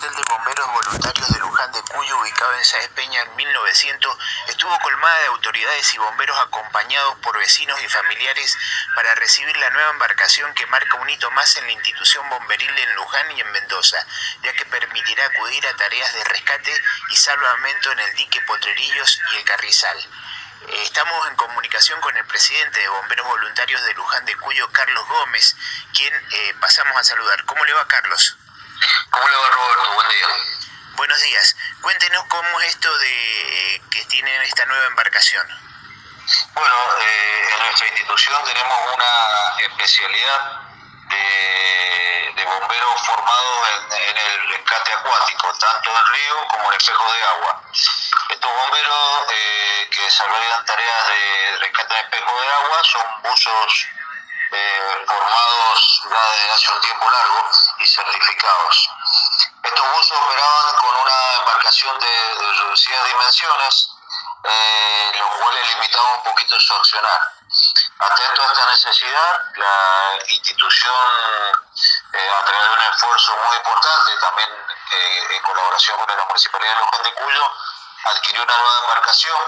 cuartel de bomberos voluntarios de Luján de Cuyo, ubicado en Sáez Peña en 1900, estuvo colmada de autoridades y bomberos acompañados por vecinos y familiares para recibir la nueva embarcación que marca un hito más en la institución bomberil en Luján y en Mendoza, ya que permitirá acudir a tareas de rescate y salvamento en el dique Potrerillos y el Carrizal. Eh, estamos en comunicación con el presidente de Bomberos Voluntarios de Luján de Cuyo, Carlos Gómez, quien eh, pasamos a saludar. ¿Cómo le va, Carlos? ¿Cómo le va Roberto? Buen día. Buenos días. Cuéntenos cómo es esto de eh, que tienen esta nueva embarcación. Bueno, eh, en nuestra institución tenemos una especialidad de, bomberos formados en, el rescate acuático, tanto en río como en espejo de agua. Estos bomberos eh, que desarrollan tareas de rescate en espejo de agua son buzos formados ya desde hace un tiempo largo y certificados. Estos buzos operaban con una embarcación de, reducidas dimensiones, eh, lo cual limitaba un poquito su accionar. Atento a esta necesidad, la institución, eh, a través de un esfuerzo muy importante, también eh, en colaboración con la Municipalidad de Luján de Cuyo, adquirió una nueva embarcación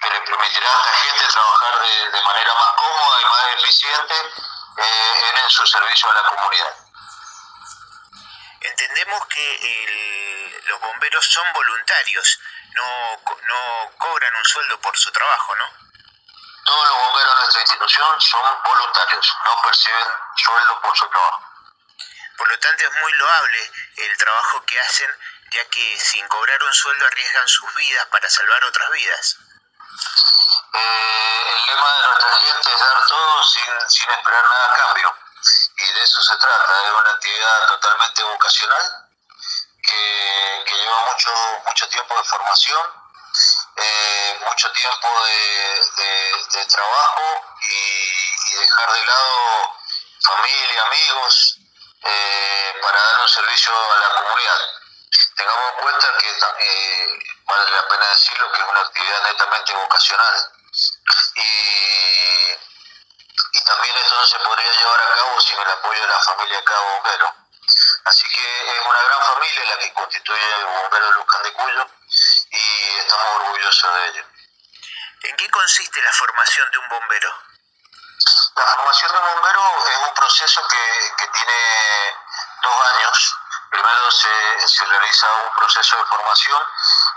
que le permitirá a esta gente trabajar de, de manera más cómoda y más eficiente eh, en su servicio a la comunidad. Entendemos que los bomberos son voluntarios, no, no cobran un sueldo por su trabajo, ¿no? Todos los bomberos de nuestra institución son voluntarios, no perciben sueldo por su trabajo. Por lo tanto, es muy loable el trabajo que hacen, ya que sin cobrar un sueldo arriesgan sus vidas para salvar otras vidas. Eh, el lema de nuestra gente es dar todo sin, sin esperar nada a cambio. Y de eso se trata, es una actividad totalmente vocacional que, lleva mucho, mucho tiempo de formación, eh, mucho tiempo de, trabajo y, y, dejar de lado familia, amigos, eh, para dar un servicio a la comunidad. Tengamos en cuenta que eh, vale la pena decirlo que es una actividad netamente vocacional y, y también esto no se podría llevar a cabo sin el apoyo de la familia de cada bombero. Así que es una gran familia la que constituye el bombero de Luján de Cuyo y estamos orgullosos de ello. ¿En qué consiste la formación de un bombero? La formación de un bombero es un proceso que, que tiene dos años. Primero se, realiza un proceso de formación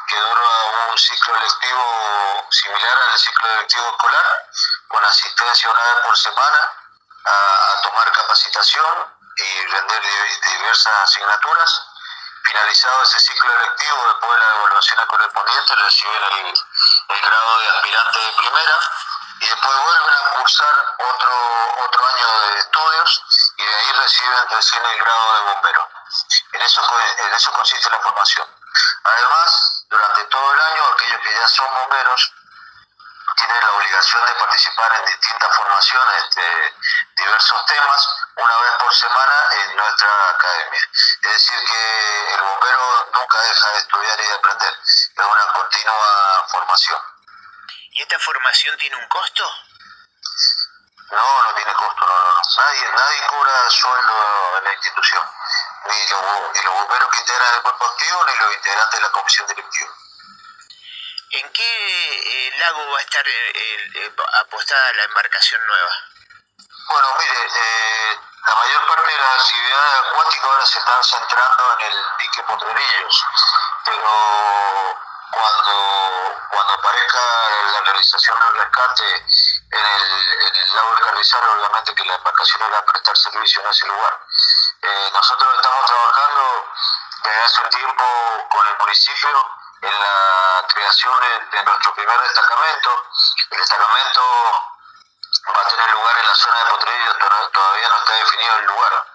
que dura un ciclo lectivo similar al ciclo lectivo escolar, con asistencia una vez por semana a, tomar capacitación y render diversas asignaturas. Finalizado ese ciclo lectivo, después de la evaluación correspondiente, reciben el, el grado de aspirante de primera y después vuelven a cursar otro, otro año de estudios y de ahí reciben recién el grado de bombero. En eso, en eso consiste la formación. Además, durante todo el año, aquellos que ya son bomberos tienen la obligación de participar en distintas formaciones de diversos temas una vez por semana en nuestra academia. Es decir, que el bombero nunca deja de estudiar y de aprender, es una continua formación. ¿Y esta formación tiene un costo? No, no tiene costo, no, no, Nadie, nadie cobra sueldo en la institución, ni los, ni los bomberos que integran el cuerpo activo, ni los integrantes de la comisión directiva. ¿En qué eh, lago va a estar eh, eh, apostada la embarcación nueva? Bueno, mire, eh, la mayor parte de las actividades acuáticas ahora se están centrando en el dique Potrerillos, pero cuando, cuando aparezca la realización del rescate en el, en el lago del Carrizal, obviamente que la embarcación va a prestar servicio en ese lugar. Eh, nosotros estamos trabajando desde hace un tiempo con el municipio en la creación de, nuestro primer destacamento. El destacamento va a tener lugar en la zona de Potrerillos, todavía no está definido el lugar,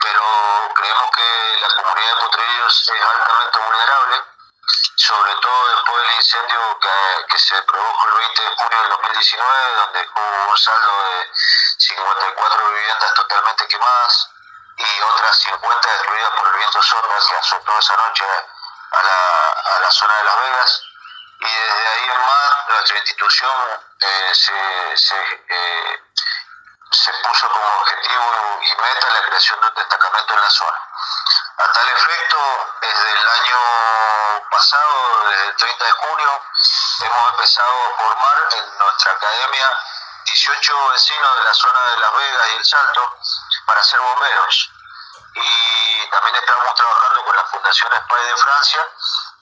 pero creemos que la comunidad de Potrerillos es altamente vulnerable, sobre todo después del incendio que, que se produjo el 20 de junio del 2019, donde hubo un saldo de 54 viviendas totalmente quemadas y otras 50 destruidas por el viento sonda que azotó esa noche a la, a la zona de Las Vegas y desde ahí en más nuestra institución eh, se, se, eh, se, puso como objetivo y meta la creación de un destacamento en la zona. A tal efecto, desde el año pasado, desde el 30 de junio, hemos empezado a formar en nuestra academia 18 vecinos de la zona de Las Vegas y El Salto para ser bomberos. Y también estamos trabajando con la Fundación Spy de Francia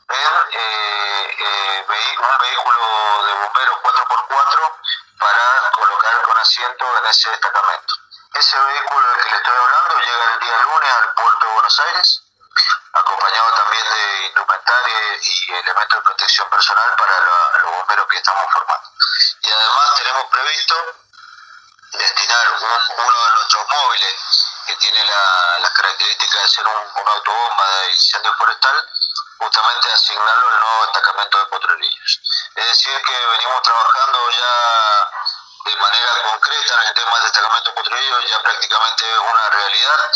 en eh, eh, un vehículo de bomberos 4x4 para colocar con asiento en ese destacamento. Ese vehículo del que le estoy hablando llega el día lunes al puerto de Buenos Aires, acompañado también de indumentaria y elementos de protección personal para los bomberos que estamos formando. Y además tenemos previsto destinar uno de nuestros móviles que tiene las características de ser un, autobomba de incendio forestal, justamente asignarlo al nuevo destacamento de potrerillos. Es decir, que venimos trabajando ya de manera concreta en el tema del destacamento potrerillo, ya prácticamente es una realidad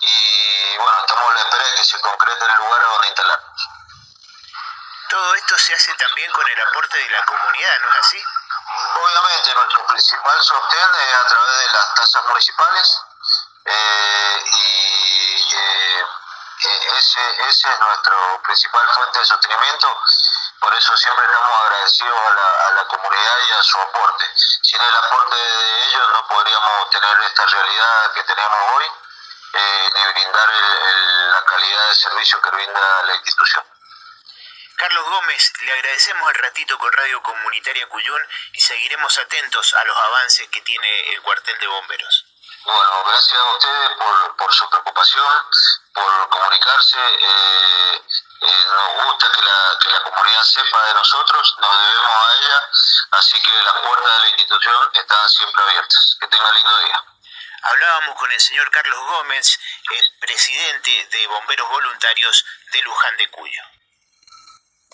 y bueno, estamos a la espera de que se concrete el lugar donde instalarnos. Todo esto se hace también con el aporte de la comunidad, ¿no es así? Obviamente, nuestro principal sostén es a través de las tasas municipales eh, y eh, e-, ese, ese es nuestro principal fuente de sostenimiento. Por eso siempre estamos agradecidos a la, a la comunidad y a su aporte. Sin el aporte de ellos no podríamos tener esta realidad que tenemos hoy eh, ni brindar la calidad de servicio que brinda la institución. Carlos Gómez, le agradecemos el ratito con Radio Comunitaria Cuyún y seguiremos atentos a los avances que tiene el cuartel de bomberos. Bueno, gracias a ustedes por, por su preocupación, por comunicarse. Eh, eh, nos gusta que la, que la comunidad sepa de nosotros, nos debemos a ella, así que las puertas de la institución están siempre abiertas. Que tenga lindo día. Hablábamos con el señor Carlos Gómez, el presidente de Bomberos Voluntarios de Luján de Cuyo.